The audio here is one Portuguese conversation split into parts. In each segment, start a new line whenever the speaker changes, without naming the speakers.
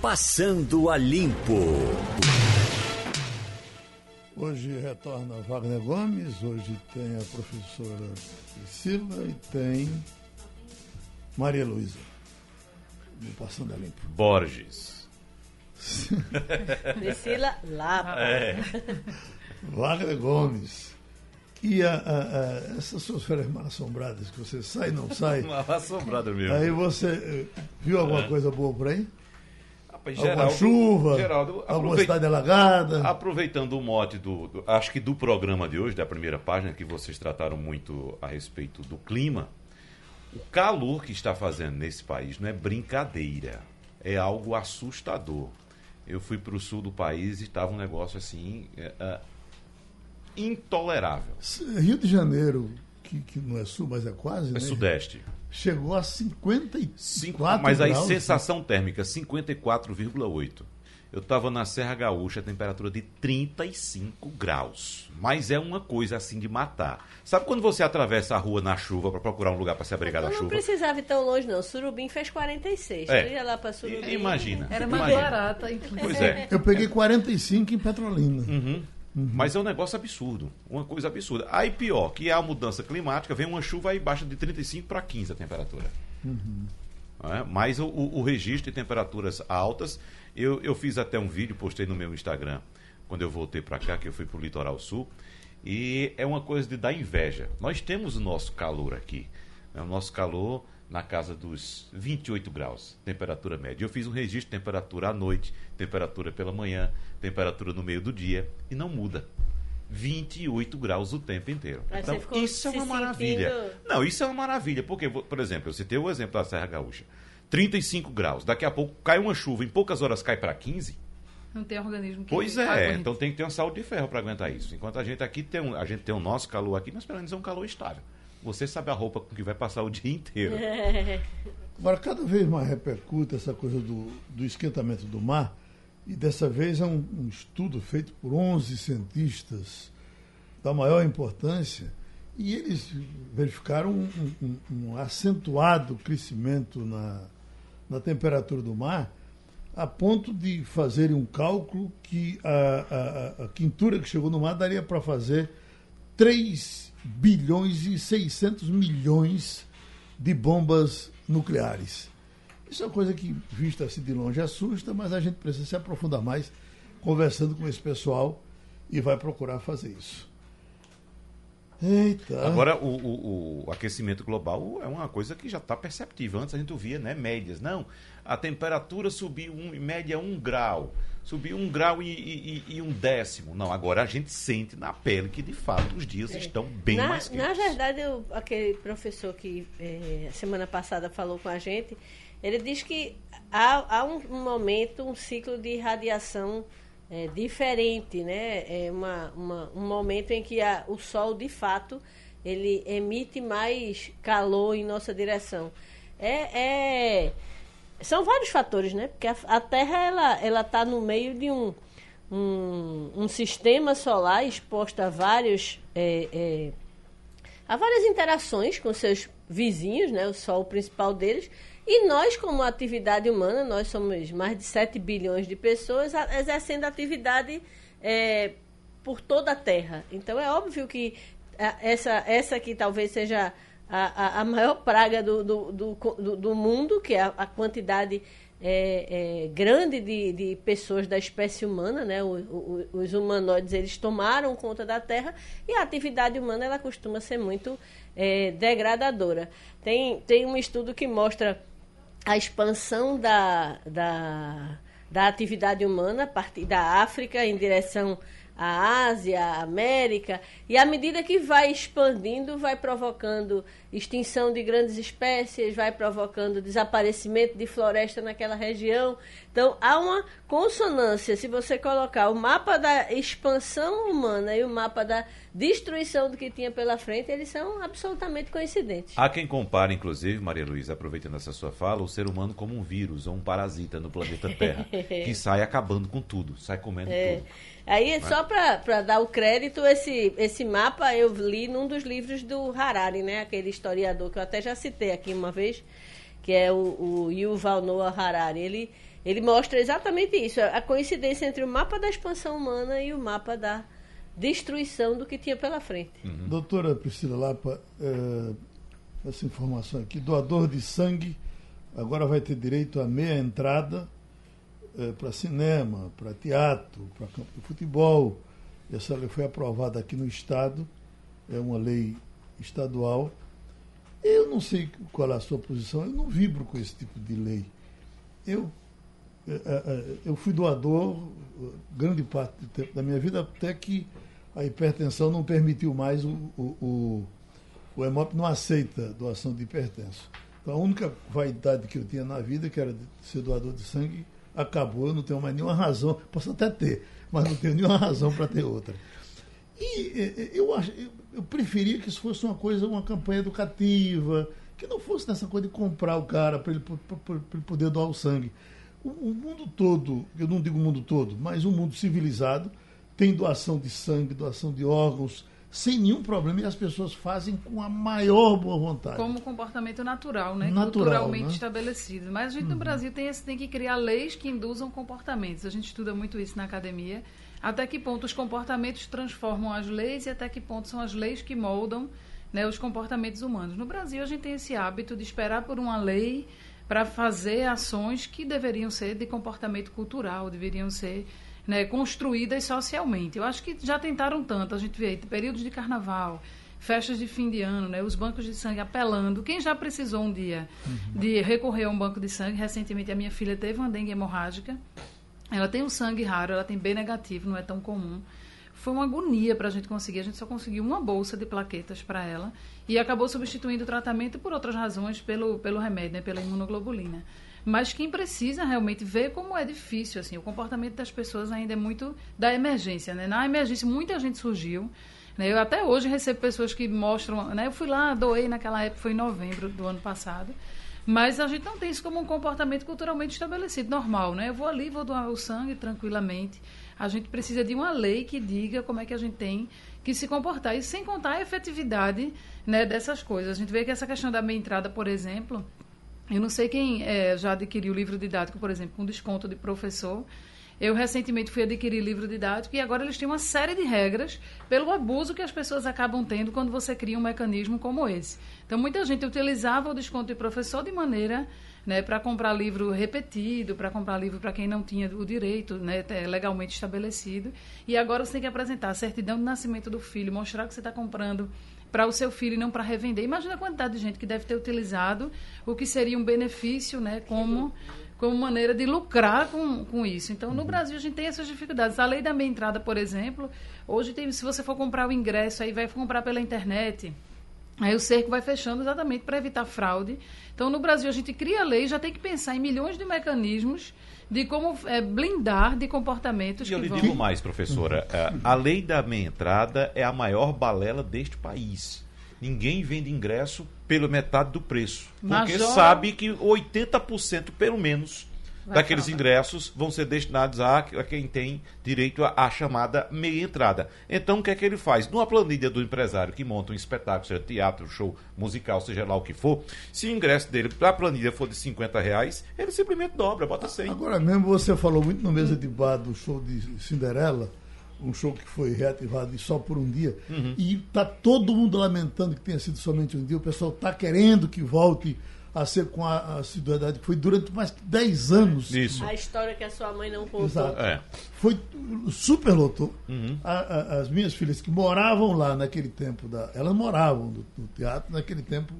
Passando a Limpo.
Hoje retorna Wagner Gomes, hoje tem a professora Priscila e tem Maria Luísa. Passando a Limpo.
Borges.
Priscila Lapa.
É.
Wagner Gomes. E a, a, a, essas suas férias mal assombradas, que você sai e não sai.
Uma assombrada mesmo.
Aí você eh, viu alguma
É.
coisa boa por aí?
Rapaz,
alguma
Geraldo-
chuva?
Geraldo,
alguma cidade alagada?
Aproveitando o mote do, do- Acho que do programa de hoje, da primeira página, que vocês trataram muito a respeito do clima, o calor que está fazendo nesse país não é brincadeira. É algo assustador. Eu fui para o sul do país e estava um negócio assim. é, é, intolerável.
Rio de Janeiro, que, que não é sul, mas é quase,
É
né?
sudeste.
Chegou a 54
Cinco, mas aí
graus.
sensação térmica 54,8. Eu estava na Serra Gaúcha, a temperatura de 35 graus. Mas é uma coisa assim de matar. Sabe quando você atravessa a rua na chuva para procurar um lugar para se abrigar da
Então não
chuva?
precisava ir tão longe, não. Surubim fez 46.
É.
Ia lá pra Surubim.
Imagina.
Era mais
imagina.
barata, inclusive.
Pois é.
Eu peguei 45 em Petrolina.
Uhum. Mas é um negócio absurdo. Uma coisa absurda. Aí pior, que é a mudança climática, vem uma chuva e baixa de 35 para 15 a temperatura. Não é? Mas o, o- o registro de temperaturas altas, eu, eu fiz até um vídeo, postei no meu Instagram, quando eu voltei para cá, que eu fui para o litoral sul, e é uma coisa de dar inveja. Nós temos o nosso calor aqui, né? o nosso calor na casa dos 28 graus, temperatura média. Eu fiz um registro de temperatura à noite, temperatura pela manhã, temperatura no meio do dia, e não muda. 28 graus o tempo inteiro.
Mas
então,
você ficou
isso é uma maravilha.
sentindo-
Não, isso é uma maravilha, porque, por exemplo, eu citei o exemplo da Serra Gaúcha. 35 graus, daqui a pouco cai uma chuva, em poucas horas cai para 15.
Não tem organismo que
Pois é,
aguente.
então tem que ter uma saúde de ferro para aguentar isso. Enquanto a gente aqui tem um, a gente tem o nosso calor aqui, mas pelo menos é um calor estável. Você sabe a roupa com que vai passar o dia inteiro.
Agora, cada vez mais repercute essa coisa do, do esquentamento do mar, e dessa vez é um, um estudo feito por 11 cientistas da maior importância, e eles verificaram um, um- um acentuado crescimento na, na temperatura do mar, a ponto de fazerem um cálculo que a, a- a- quintura que chegou no mar daria para fazer 3 bilhões e 600 milhões de bombas nucleares. Isso é uma coisa que, vista assim de longe, assusta, mas a gente precisa se aprofundar mais conversando com esse pessoal e vai procurar fazer isso. Eita.
Agora, o, o- o aquecimento global é uma coisa que já está perceptível. Antes a gente ouvia né, médias. Não, a temperatura subiu um, em média um grau. Subiu um grau e, e- e- um décimo. Não, agora a gente sente na pele que, de fato, os dias estão bem
na,
mais quentes.
na verdade, eu- aquele professor que eh, semana passada falou com a gente, ele diz que há, há um, momento, um ciclo de radiação eh, diferente, né? É uma, uma- um momento em que a- o Sol, de fato, ele emite mais calor em nossa direção. É, é- são vários fatores, né? Porque a, a Terra ela ela está no meio de um, um, um sistema solar exposto a vários é, é, há várias interações com seus vizinhos, né? O Sol o principal deles. E nós, como atividade humana, nós somos mais de 7 bilhões de pessoas a- exercendo atividade é, por toda a Terra. Então é óbvio que a- essa, essa aqui talvez seja a, a, maior praga do, do, do- do mundo, que é a, a quantidade é, é, grande de, de pessoas da espécie humana, né? O- o- os humanoides eles tomaram conta da Terra e a atividade humana ela costuma ser muito é, degradadora. Tem, tem um estudo que mostra a expansão da, da, da atividade humana a partir da África em direção à Ásia, à América, e à medida que vai expandindo, vai provocando extinção de grandes espécies, vai provocando desaparecimento de floresta naquela região. Então, há uma consonância. Se você colocar o mapa da expansão humana e o mapa da destruição do que tinha pela frente, eles são absolutamente coincidentes.
Há quem compare, inclusive, Maria Luísa, aproveitando essa sua fala, o ser humano como um vírus ou um parasita no planeta Terra, que sai acabando com tudo, sai comendo tudo.
Aí, só para dar o crédito, esse, esse mapa eu li num dos livros do Harari, né? Aquele historiador que eu até já citei aqui uma vez, que é o, o Yuval Noah Harari. Ele, ele mostra exatamente isso, a coincidência entre o mapa da expansão humana e o mapa da destruição do que tinha pela frente.
Uhum. Doutora Priscila Lapa, é, essa informação aqui, doador de sangue agora vai ter direito a meia entrada é, para cinema, para teatro, para campo de futebol. Essa lei foi aprovada aqui no Estado, é uma lei estadual. Eu não sei qual é a sua posição, eu não vibro com esse tipo de lei. Eu, é, é, é, eu fui doador grande parte do tempo da minha vida, até que a hipertensão não permitiu mais, o, o, o, o EMOP não aceita doação de hipertenso. Então, a única vaidade que eu tinha na vida, que era de ser doador de sangue, acabou. Eu não tenho mais nenhuma razão, posso até ter, mas não tenho nenhuma razão para ter outra. E eu, acho, eu, preferia que isso fosse uma coisa, uma campanha educativa, que não fosse nessa coisa de comprar o cara para ele, ele, poder doar o sangue. O, o mundo todo, eu não digo o mundo todo, mas o mundo civilizado, tem doação de sangue, doação de órgãos, sem nenhum problema, e as pessoas fazem com a maior boa vontade.
Como comportamento natural, né?
Natural,
Culturalmente
né?
estabelecido. Mas a gente uhum. no Brasil tem, tem que criar leis que induzam comportamentos. A gente estuda muito isso na academia. Até que ponto os comportamentos transformam as leis e até que ponto são as leis que moldam né, os comportamentos humanos. No Brasil, a gente tem esse hábito de esperar por uma lei para fazer ações que deveriam ser de comportamento cultural, deveriam ser né, construídas socialmente. Eu acho que já tentaram tanto. A gente vê períodos de carnaval, festas de fim de ano, né, os bancos de sangue apelando. Quem já precisou um dia uhum. de recorrer a um banco de sangue? Recentemente a minha filha teve uma dengue hemorrágica. Ela tem um sangue raro, ela tem B negativo, não é tão comum. Foi uma agonia para a gente conseguir. A gente só conseguiu uma bolsa de plaquetas para ela e acabou substituindo o tratamento por outras razões, pelo, pelo remédio, né, pela imunoglobulina. Mas quem precisa realmente ver como é difícil, assim, o comportamento das pessoas ainda é muito da emergência, né? Na emergência muita gente surgiu, né? Eu até hoje recebo pessoas que mostram, né? Eu fui lá, doei naquela época, foi em novembro do ano passado. Mas a gente não tem isso como um comportamento culturalmente estabelecido, normal, né? Eu vou ali, vou doar o sangue tranquilamente. A gente precisa de uma lei que diga como é que a gente tem que se comportar. E sem contar a efetividade né, dessas coisas. A gente vê que essa questão da meia entrada, por exemplo, eu não sei quem é, já adquiriu livro didático, por exemplo, com desconto de professor. Eu recentemente fui adquirir livro didático e agora eles têm uma série de regras pelo abuso que as pessoas acabam tendo quando você cria um mecanismo como esse. Então, muita gente utilizava o desconto de professor de maneira né, para comprar livro repetido, para comprar livro para quem não tinha o direito né, legalmente estabelecido. E agora você tem que apresentar a certidão de nascimento do filho, mostrar que você está comprando para o seu filho e não para revender. Imagina a quantidade de gente que deve ter utilizado o que seria um benefício, né, como como maneira de lucrar com, com isso. Então, no uhum. Brasil, a gente tem essas dificuldades. A lei da meia entrada, por exemplo, hoje tem, se você for comprar o ingresso, aí vai comprar pela internet, aí o cerco vai fechando exatamente para evitar fraude. Então, no Brasil, a gente cria lei, já tem que pensar em milhões de mecanismos de como é, blindar de comportamentos
e eu lhe
vão...
digo mais, professora. É, a lei da meia entrada é a maior balela deste país. Ninguém vende ingresso pela metade do preço. Porque Major... sabe que 80% pelo menos daqueles falar. ingressos vão ser destinados a, a quem tem direito à chamada meia entrada. Então, o que é que ele faz? Numa planilha do empresário que monta um espetáculo, seja teatro, show, musical, seja lá o que for, se o ingresso dele para a planilha for de 50 reais, ele simplesmente dobra, bota 100.
Agora mesmo você falou muito no mesa de bar do show de Cinderela, um show que foi reativado só por um dia, uhum. e está todo mundo lamentando que tenha sido somente um dia, o pessoal está querendo que volte a ser com a assiduidade que foi durante mais de 10 anos.
Isso.
A história que a sua mãe não contou.
Exato. É. Foi super lotou. Uhum. A, a, as minhas filhas que moravam lá naquele tempo, da, elas moravam no, no teatro naquele tempo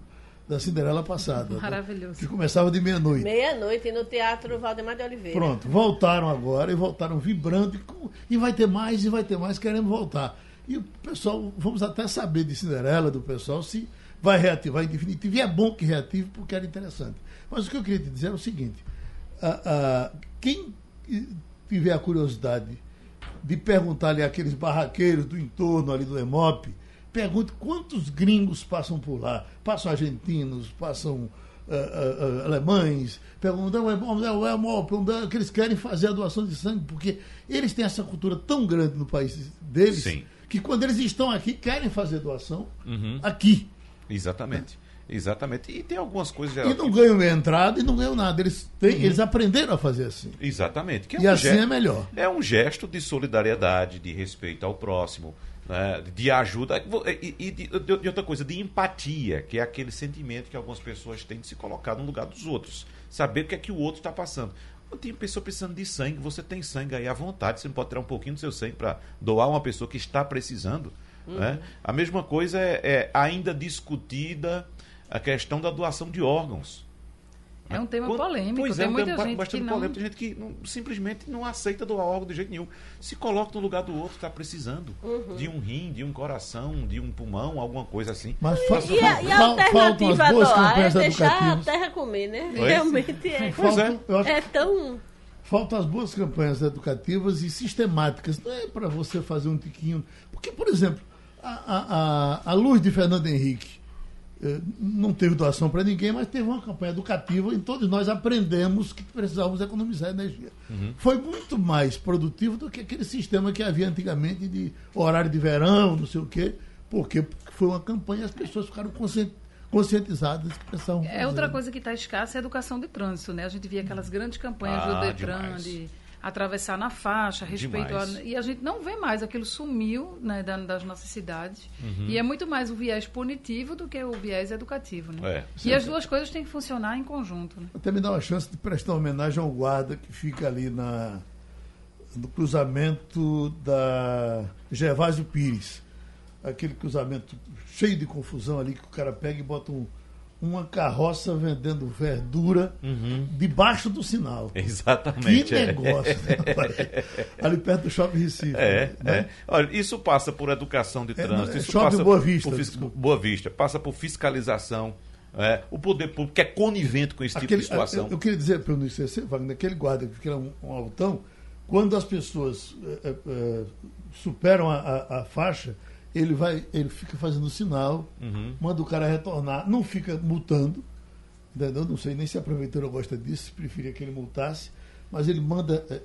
da Cinderela passada.
Maravilhoso.
Que começava de meia-noite.
Meia-noite no Teatro Valdemar de Oliveira.
Pronto, voltaram agora e voltaram vibrando. E, e vai ter mais, e vai ter mais, querendo voltar. E o pessoal, vamos até saber de Cinderela, do pessoal, se vai reativar em definitivo. E é bom que reative porque era interessante. Mas o que eu queria te dizer é o seguinte: quem tiver a curiosidade de perguntar ali àqueles barraqueiros do entorno ali do EMOP, pergunte quantos gringos passam por lá. Passam argentinos, passam. Uh, uh, uh, alemães, perguntam onde é o EMOP, onde é que eles querem fazer a doação de sangue, porque eles têm essa cultura tão grande no país deles
Sim.
que quando eles estão aqui querem fazer doação
uhum.
aqui.
Exatamente. Exatamente. E tem algumas coisas.
E não ganham entrada e não ganham nada. Eles, têm, uhum. eles aprenderam a fazer assim.
Exatamente.
É e um assim gesto, é melhor.
É um gesto de solidariedade, de respeito ao próximo, né, de ajuda. E, e de, de, outra coisa, de empatia, que é aquele sentimento que algumas pessoas têm de se colocar no lugar dos outros. Saber o que é que o outro está passando. Tem pessoa precisando de sangue, você tem sangue aí à vontade, você não pode tirar um pouquinho do seu sangue para doar uma pessoa que está precisando. Uhum. Né? A mesma coisa é, é ainda discutida a questão da doação de órgãos.
É um tema Quando, polêmico. Pois tem é, muita gente
bastante
que não...
polêmico. Tem gente que não, simplesmente não aceita doar órgão de jeito nenhum. Se coloca no lugar do outro, está precisando uhum. de um rim, de um coração, de um pulmão, alguma coisa assim.
Mas fa e, a, e a alternativa a doar é deixar a terra comer, né? Oi? Realmente é. É. é tão...
Faltam as boas campanhas educativas e sistemáticas. Não é para você fazer um tiquinho. Porque, por exemplo, a, a, a, luz de Fernando Henrique eh, não teve doação para ninguém, mas teve uma campanha educativa e todos nós aprendemos que precisávamos economizar energia. Uhum. Foi muito mais produtivo do que aquele sistema que havia antigamente de horário de verão, não sei o quê, porque foi uma campanha e as pessoas ficaram conscientizadas que precisavam
É outra coisa que está escassa é a educação de trânsito, né? A gente via aquelas grandes campanhas ah, do Detran, de atravessar na faixa, respeito a, e a gente não vê mais aquilo sumiu né, das nossas cidades uhum. e é muito mais o viés punitivo do que o viés educativo, né? É, e as duas coisas têm que funcionar em conjunto. Né?
Até me dá uma chance de prestar homenagem ao guarda que fica ali na no cruzamento da Gervásio Pires, aquele cruzamento cheio de confusão ali que o cara pega e bota um uma carroça vendendo verdura uhum. debaixo do sinal.
Exatamente.
Que é. negócio, né? Ali perto do Shopping Recife.
É, né? é. Olha, isso passa por educação de é, trânsito. É,
isso
shopping
passa Boa Vista.
Por, Boa Vista. Passa por fiscalização. É, o poder público que é conivente com esse tipo Aquele, tipo de situação.
Eu, eu, queria dizer, para não esquecer, Wagner, aquele guarda que fica um, um altão, quando as pessoas é, é, superam a, a, a faixa, ele vai, ele fica fazendo sinal, uhum. manda o cara retornar, não fica multando, entendeu? Não sei nem se a prefeitura gosta disso, preferia que ele multasse, mas ele manda, é,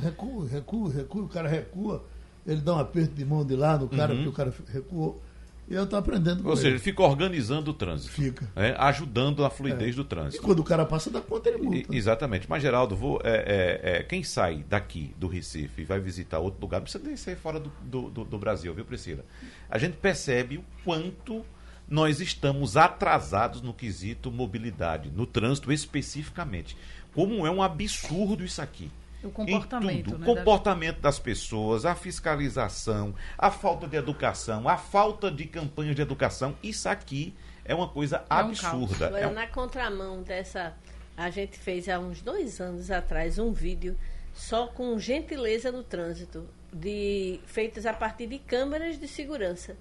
recua, recua, recua, o cara recua, ele dá um aperto de mão de lá no cara, uhum. porque o cara recuou. E eu estou aprendendo
Ou seja, ele. fica organizando o trânsito.
Fica.
É, ajudando a fluidez é. do trânsito.
E quando o cara passa da conta, ele multa.
E, exatamente. Mas, Geraldo, vou, é, é, é, quem sai daqui, do Recife, e vai visitar outro lugar, não precisa nem ser fora do, do, do, do Brasil, viu, Priscila? A gente percebe o quanto nós estamos atrasados no quesito mobilidade, no trânsito especificamente. Como é um absurdo isso aqui.
O comportamento.
Né, o comportamento das pessoas, a fiscalização, a falta de educação, a falta de campanhas de educação. Isso aqui é uma coisa é absurda. Um
Agora, é um... na contramão dessa. A gente fez há uns dois anos atrás um vídeo só com gentileza no trânsito, de feitas a partir de câmeras de segurança.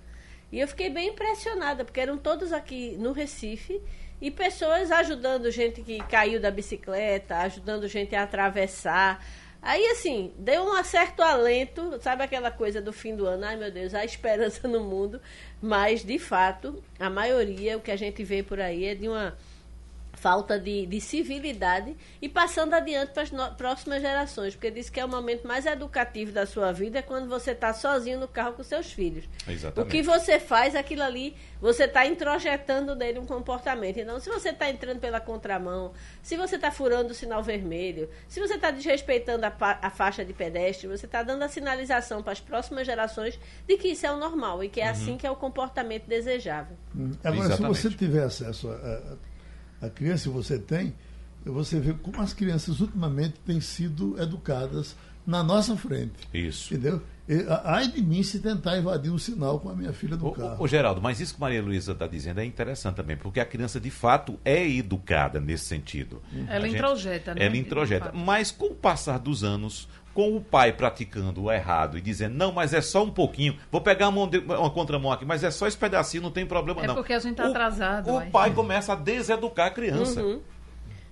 E eu fiquei bem impressionada, porque eram todos aqui no Recife e pessoas ajudando gente que caiu da bicicleta, ajudando gente a atravessar. Aí, assim, deu um certo alento, sabe aquela coisa do fim do ano? Ai, meu Deus, há esperança no mundo. Mas, de fato, a maioria, o que a gente vê por aí é de uma falta de, de, civilidade e passando adiante para as no, próximas gerações, porque diz que é o momento mais educativo da sua vida é quando você está sozinho no carro com seus filhos.
Exatamente.
O que você faz, aquilo ali, você está introjetando nele um comportamento. Então, se você está entrando pela contramão, se você está furando o sinal vermelho, se você está desrespeitando a, a, faixa de pedestre, você está dando a sinalização para as próximas gerações de que isso é o normal e que é uhum. assim que é o comportamento desejável.
Agora, Exatamente. se você tiver acesso a, a a criança você tem, você vê como as crianças ultimamente têm sido educadas na nossa frente.
Isso.
Entendeu? Ai de mim se tentar invadir um sinal com a minha filha no carro.
Ô, Geraldo, mas isso que Maria Luísa está dizendo é interessante também, porque a criança de fato é educada nesse sentido.
Ela a introjeta,
gente, né? Ela introjeta. Mas com o passar dos anos, com o pai praticando o errado e dizendo, não, mas é só um pouquinho, vou pegar uma, uma contramão aqui, mas é só esse pedacinho, não tem problema
é
não.
É porque a gente está atrasado.
O pai começa a deseducar a criança. Uhum.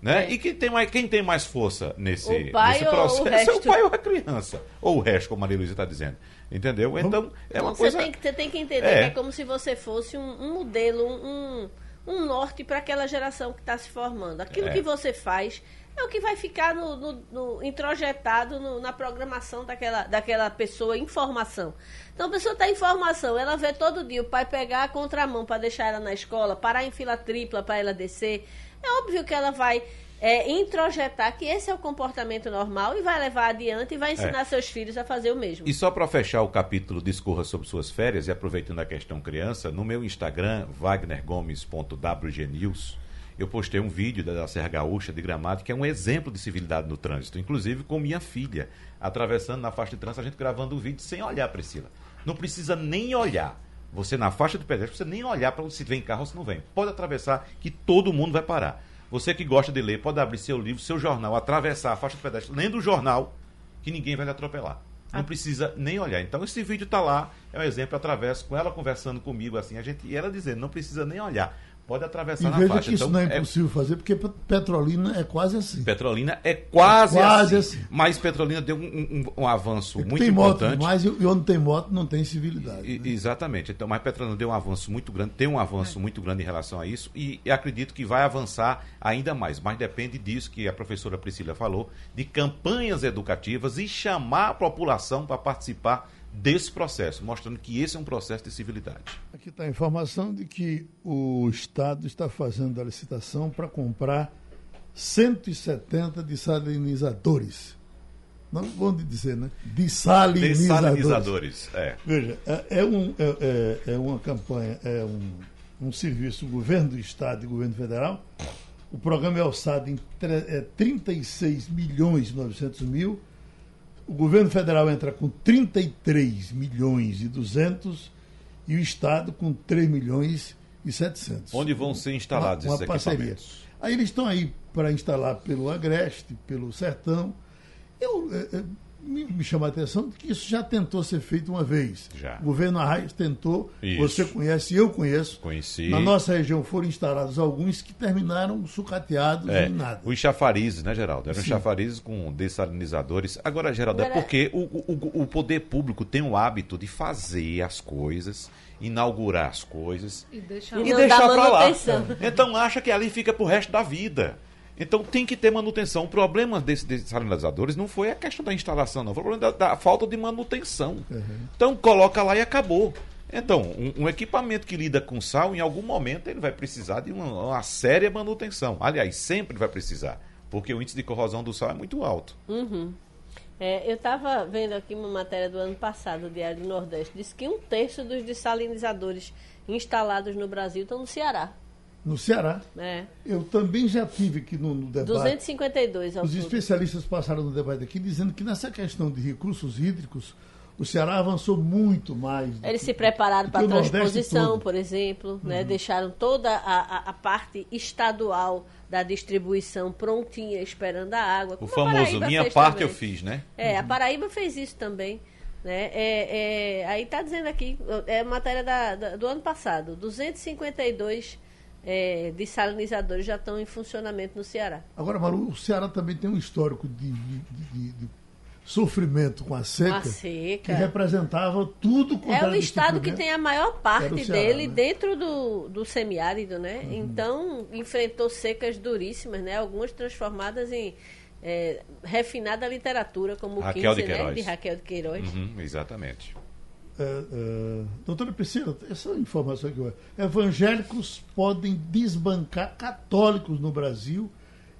Né? É. E quem tem, mais, quem tem mais força nesse,
o pai
nesse processo
o resto.
é o pai ou a criança. Ou o resto, como a Maria Luísa está dizendo. Entendeu? Então, é uma
você
coisa.
Tem que, você tem que entender é. que é como se você fosse um, um modelo, um, um norte para aquela geração que está se formando. Aquilo é. que você faz é o que vai ficar no, no, no introjetado no, na programação daquela, daquela pessoa, informação. Então a pessoa está em formação, ela vê todo dia o pai pegar a contramão para deixar ela na escola, parar em fila tripla para ela descer. É óbvio que ela vai é, introjetar que esse é o comportamento normal e vai levar adiante e vai ensinar é. seus filhos a fazer o mesmo.
E só para fechar o capítulo Discorra sobre suas férias, e aproveitando a questão criança, no meu Instagram, wagnergomes.wgnews, eu postei um vídeo da Serra Gaúcha de Gramado, que é um exemplo de civilidade no trânsito, inclusive com minha filha, atravessando na faixa de trânsito, a gente gravando o vídeo sem olhar, Priscila. Não precisa nem olhar. Você na faixa de pedestre, você nem olhar para se vem carro ou se não vem. Pode atravessar que todo mundo vai parar. Você que gosta de ler, pode abrir seu livro, seu jornal, atravessar a faixa de pedestre, lendo o jornal, que ninguém vai lhe atropelar. Não ah. precisa nem olhar. Então esse vídeo está lá, é um exemplo, através com ela conversando comigo assim, a gente e ela dizendo, não precisa nem olhar pode atravessar
e
na
veja
faixa.
que isso
então,
não é impossível é... fazer, porque Petrolina é quase assim.
Petrolina é quase, é quase assim. assim. Mas Petrolina deu um, um, um avanço é muito tem importante.
Moto, mas e onde tem moto não tem civilidade.
E, né? Exatamente. Então, mas Petrolina deu um avanço muito grande, tem um avanço é. muito grande em relação a isso e, e acredito que vai avançar ainda mais. Mas depende disso que a professora Priscila falou, de campanhas educativas e chamar a população para participar desse processo, mostrando que esse é um processo de civilidade.
Aqui está a informação de que o Estado está fazendo a licitação para comprar 170 desalinizadores. Não vou dizer, né? Desalinizadores. Desalinizadores,
é.
Veja, é, é um, é, é, é, uma campanha, é um, um serviço do governo do Estado e governo federal. O programa é alçado em é, 36 milhões e 900 mil o governo federal entra com 33 milhões e 200 e o Estado com 3 milhões e 700.
Onde vão ser instalados uma, uma esses parceria. equipamentos?
Aí eles estão aí para instalar pelo Agreste, pelo Sertão. Eu, é, me, me chama a atenção que isso já tentou ser feito uma vez.
Já.
O governo Arraes tentou, isso. você conhece, eu conheço.
Conheci.
Na nossa região foram instalados alguns que terminaram sucateados é, em nada.
Os chafarizes, né, Geraldo? Eram Sim. chafarizes com dessalinizadores. Agora, Geraldo, é porque o, o, o poder público tem o hábito de fazer as coisas inaugurar as coisas
e deixar,
e deixar para lá. Então acha que ali fica pro resto da vida. Então tem que ter manutenção. O problema desses desalinizadores não foi a questão da instalação, não. Foi o problema da, da falta de manutenção. Uhum. Então coloca lá e acabou. Então, um, um, equipamento que lida com sal, em algum momento ele vai precisar de uma, uma séria manutenção. Aliás, sempre vai precisar, porque o índice de corrosão do sal é muito alto.
Uhum. É, eu estava vendo aqui uma matéria do ano passado, do Diário do Nordeste, diz que um terço dos desalinizadores instalados no Brasil estão no Ceará
no Ceará.
É.
Eu também já tive aqui no, no debate.
252
Os tudo. especialistas passaram no debate aqui dizendo que nessa questão de recursos hídricos, o Ceará avançou muito mais.
Eles se prepararam para a transposição, por exemplo, né? uhum. né? deixaram toda a, a, a, parte estadual da distribuição prontinha, esperando a água.
O famoso minha parte também. eu fiz, né?
É, uhum. a Paraíba fez isso também. Né? É, é, aí está dizendo aqui, é matéria da, da, do ano passado, 252 é, desalinizadores já estão em funcionamento no Ceará.
Agora, Malu, o Ceará também tem um histórico de, de, de, de sofrimento com a seca, a
seca,
que representava tudo
É o estado que tem a maior parte Ceará, dele né? dentro do, do semiárido, né? Uhum. Então, enfrentou secas duríssimas, né? Algumas transformadas em é, refinada literatura, como
Raquel
o 15,
de,
né? de Raquel de Queiroz.
Uhum, exatamente.
É, é, doutora Priscila, essa informação aqui, evangélicos podem desbancar católicos no Brasil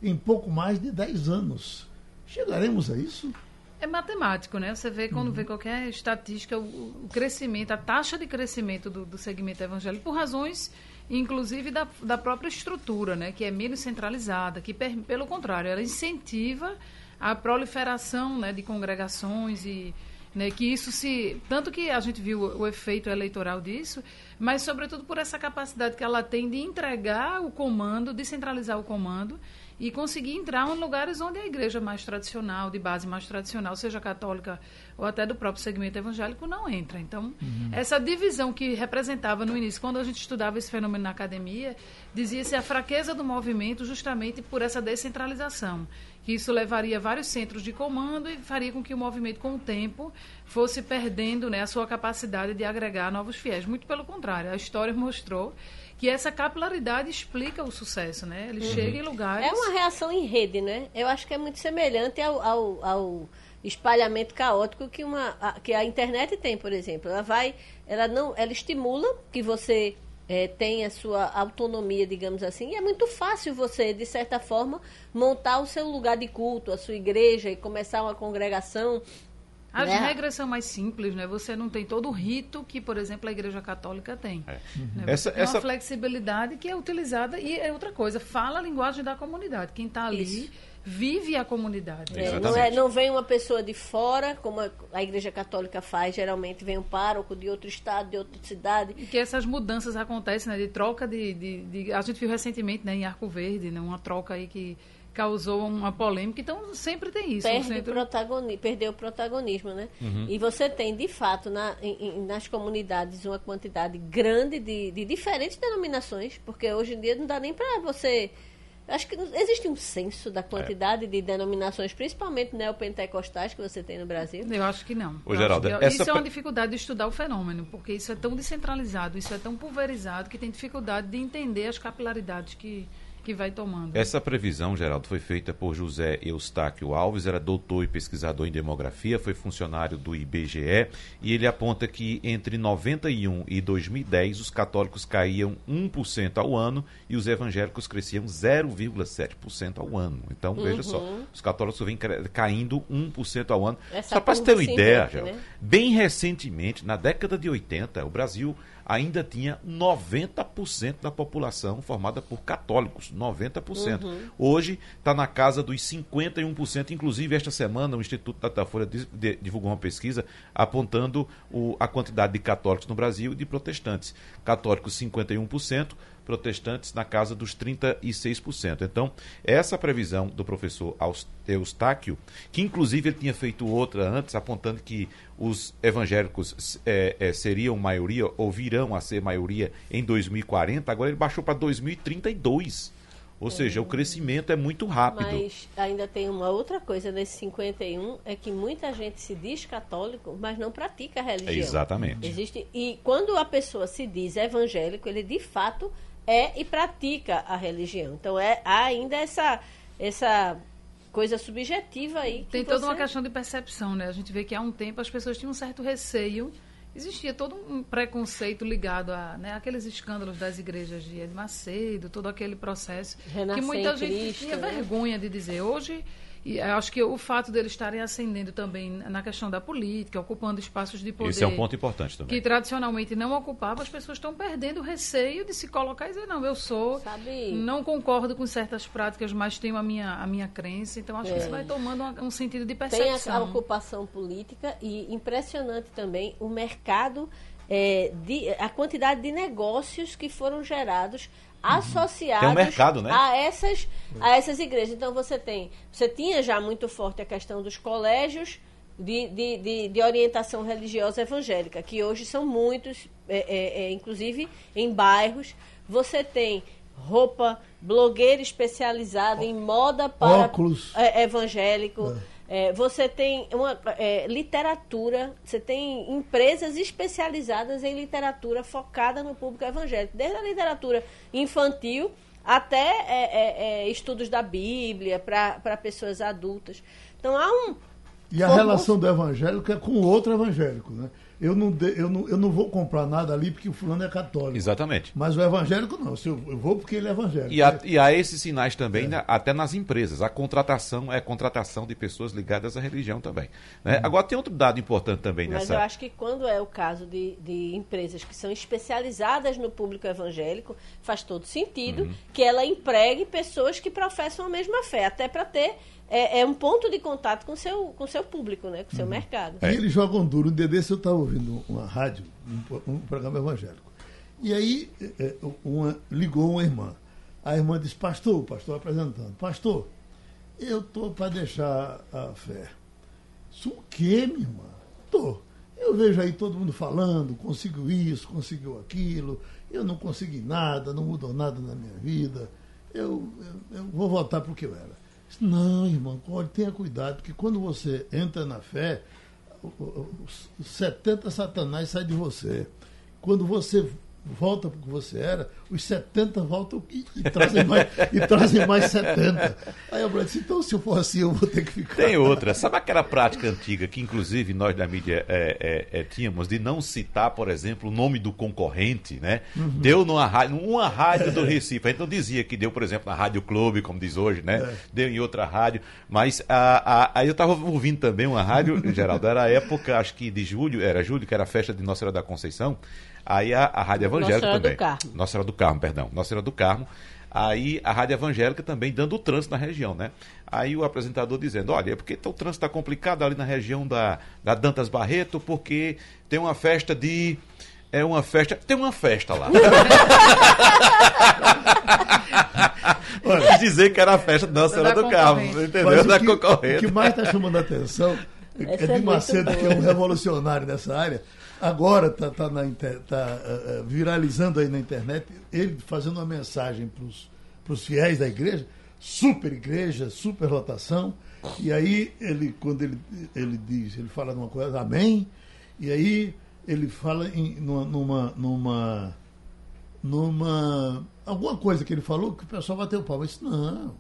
em pouco mais de 10 anos. Chegaremos a isso?
É matemático, né? Você vê quando uhum. vê qualquer estatística, o, o, crescimento, a taxa de crescimento do, do segmento evangélico, por razões, inclusive, da, da própria estrutura, né? Que é menos centralizada, que, pelo contrário, ela incentiva a proliferação né, de congregações e né, que isso se. Tanto que a gente viu o, o efeito eleitoral disso, mas sobretudo por essa capacidade que ela tem de entregar o comando, descentralizar o comando e conseguir entrar em lugares onde a igreja mais tradicional, de base mais tradicional, seja católica ou até do próprio segmento evangélico, não entra. Então, uhum. essa divisão que representava no início, quando a gente estudava esse fenômeno na academia, dizia-se a fraqueza do movimento justamente por essa descentralização que isso levaria vários centros de comando e faria com que o movimento, com o tempo, fosse perdendo né, a sua capacidade de agregar novos fiéis. Muito pelo contrário, a história mostrou que essa capilaridade explica o sucesso, né? Ele chega em lugares.
É uma reação em rede, né? Eu acho que é muito semelhante ao, ao, ao espalhamento caótico que, uma, a, que a internet tem, por exemplo. Ela vai, ela não, ela estimula que você é, tenha sua autonomia, digamos assim, e é muito fácil você, de certa forma, montar o seu lugar de culto, a sua igreja e começar uma congregação
as
né?
regras são mais simples, né? Você não tem todo o rito que, por exemplo, a Igreja Católica tem. É. Né?
Essa,
tem
essa...
uma flexibilidade que é utilizada e é outra coisa, fala a linguagem da comunidade. Quem está ali Isso. vive a comunidade.
É, não, é, não vem uma pessoa de fora, como a, a, Igreja Católica faz, geralmente vem um pároco de outro estado, de outra cidade.
E que essas mudanças acontecem, né? De troca de, de, de... A gente viu recentemente né, em Arco Verde, né, uma troca aí que causou uma polêmica. Então, sempre tem isso.
Perde sempre... protagoni perdeu o protagonismo, né? Uhum. E você tem, de fato, na, em, nas comunidades uma quantidade grande de, de diferentes denominações, porque hoje em dia não dá nem para você... Acho que existe um censo da quantidade é. de denominações, principalmente neopentecostais, que você tem no Brasil?
Eu acho que não.
Ô, Geraldo,
que, isso é uma dificuldade de estudar o fenômeno, porque isso é tão descentralizado, isso é tão pulverizado, que tem dificuldade de entender as capilaridades que, que vai tomando.
Essa previsão, Geraldo, foi feita por José Eustáquio Alves, era doutor e pesquisador em demografia, foi funcionário do IBGE, e ele aponta que entre 91 e 2010 os católicos caíam 1% ao ano e os evangélicos cresciam 0,7% ao ano. Então, uhum. veja só, os católicos vêm caindo 1% ao ano. Essa só para você ter uma ideia, Geraldo, né? bem recentemente, na década de 80, o Brasil ainda tinha 90% da população formada por católicos, 90%. Uhum. Hoje está na casa dos 51%. Inclusive, esta semana, o Instituto Datafolha divulgou uma pesquisa apontando o, a quantidade de católicos no Brasil e de protestantes. Católicos, 51%, protestantes na casa dos 36%. Então, essa previsão do professor Eustáquio, que inclusive ele tinha feito outra antes, apontando que os evangélicos é, é, seriam maioria ou virão a ser maioria em 2040, agora ele baixou para 2032. Ou é. seja, o crescimento é muito rápido.
Mas ainda tem uma outra coisa nesse 51, é que muita gente se diz católico, mas não pratica a religião.
Exatamente.
Existe, e quando a pessoa se diz evangélico, ele de fato é e pratica a religião. Então é há ainda essa essa coisa subjetiva aí.
Tem toda uma questão de percepção, né? A gente vê que há um tempo as pessoas tinham um certo receio. Existia todo um preconceito ligado a né, aqueles escândalos das igrejas de Ed Macedo, todo aquele processo
Renascer
que muita gente
Cristo,
tinha
né?
vergonha de dizer. Hoje e acho que o fato deles estarem ascendendo também na questão da política, ocupando espaços de poder.
Esse é um ponto importante também.
Que tradicionalmente não ocupavam, as pessoas estão perdendo o receio de se colocar e dizer, não, eu sou,
Sabe...
não concordo com certas práticas, mas tenho a minha, a minha crença. Então acho é. que isso vai tomando um, um sentido de percepção.
Tem a, a ocupação política e impressionante também o mercado, é, de, a quantidade de negócios que foram gerados associados
tem um mercado, né?
a essas a essas igrejas. Então você tem, você tinha já muito forte a questão dos colégios de, de, de, de orientação religiosa evangélica, que hoje são muitos, é, é, é, inclusive em bairros. Você tem roupa, blogueira especializada em moda para
Óculos.
É, evangélico. É. É, você tem uma é, literatura, você tem empresas especializadas em literatura focada no público evangélico, desde a literatura infantil até é, é, é estudos da Bíblia para pessoas adultas. Então há um.
E a relação do evangélico é com outro evangélico, né? Eu não, de, eu, não, eu não vou comprar nada ali porque o fulano é católico.
Exatamente.
Mas o evangélico não, eu vou porque ele é evangélico.
E, há, e há esses sinais também, é. né, até nas empresas. A contratação é a contratação de pessoas ligadas à religião também. Né? Hum. Agora, tem outro dado importante também
Mas
nessa...
eu acho que quando é o caso de, de empresas que são especializadas no público evangélico, faz todo sentido uhum. que ela empregue pessoas que professam a mesma fé, até para ter é, é, um ponto de contato com seu, o com seu público, né? com o seu uhum. mercado.
E eles jogam duro. Um dia desse eu estava ouvindo uma rádio, um, um, programa evangélico. E aí é, é, uma, ligou uma irmã. A irmã disse, pastor, o pastor apresentando, pastor, eu estou para deixar a fé. Isso o quê, minha irmã? Estou. Eu vejo aí todo mundo falando, conseguiu isso, conseguiu aquilo, eu não consegui nada, não mudou nada na minha vida, eu, eu, eu vou voltar para o que eu era. Não, irmão, olha, tenha cuidado, porque quando você entra na fé, os 70 satanás saem de você. Quando você volta para o que você era, os 70 voltam e, e, trazem, mais, e trazem mais 70. Aí eu disse, então se eu for assim, eu vou ter que ficar.
Tem outra. Sabe aquela prática antiga que, inclusive, nós da mídia é, é, é, tínhamos de não citar, por exemplo, o nome do concorrente, né? Uhum. Deu numa rádio, uma rádio do Recife. A gente não dizia que deu, por exemplo, na Rádio Clube, como diz hoje, né? É. Deu em outra rádio. Mas aí eu estava ouvindo também uma rádio, Geraldo, era a época, acho que de julho, era julho, que era a festa de Nossa Senhora da Conceição. Aí a, a Rádio Evangélica Nossa também. Do Nossa Senhora do Carmo, perdão. Nossa Senhora do Carmo. Aí a Rádio Evangélica também dando o trânsito na região, né? Aí o apresentador dizendo, olha, é porque o trânsito está complicado ali na região da, da Dantas Barreto, porque tem uma festa de. É uma festa. Tem uma festa lá. Olha, dizer que era a festa da Nossa Senhora do Carmo, entendeu?
Da concorrente. O que mais está chamando a atenção é, é de Macedo, que é um revolucionário nessa área, agora está tá, tá, uh, viralizando aí na internet, ele fazendo uma mensagem para os fiéis da igreja, super igreja, super lotação, e aí ele, quando ele, ele diz, ele fala numa coisa, amém, e aí ele fala em, numa, numa, numa, numa alguma coisa que ele falou que o pessoal bateu o pau. Eu disse, não,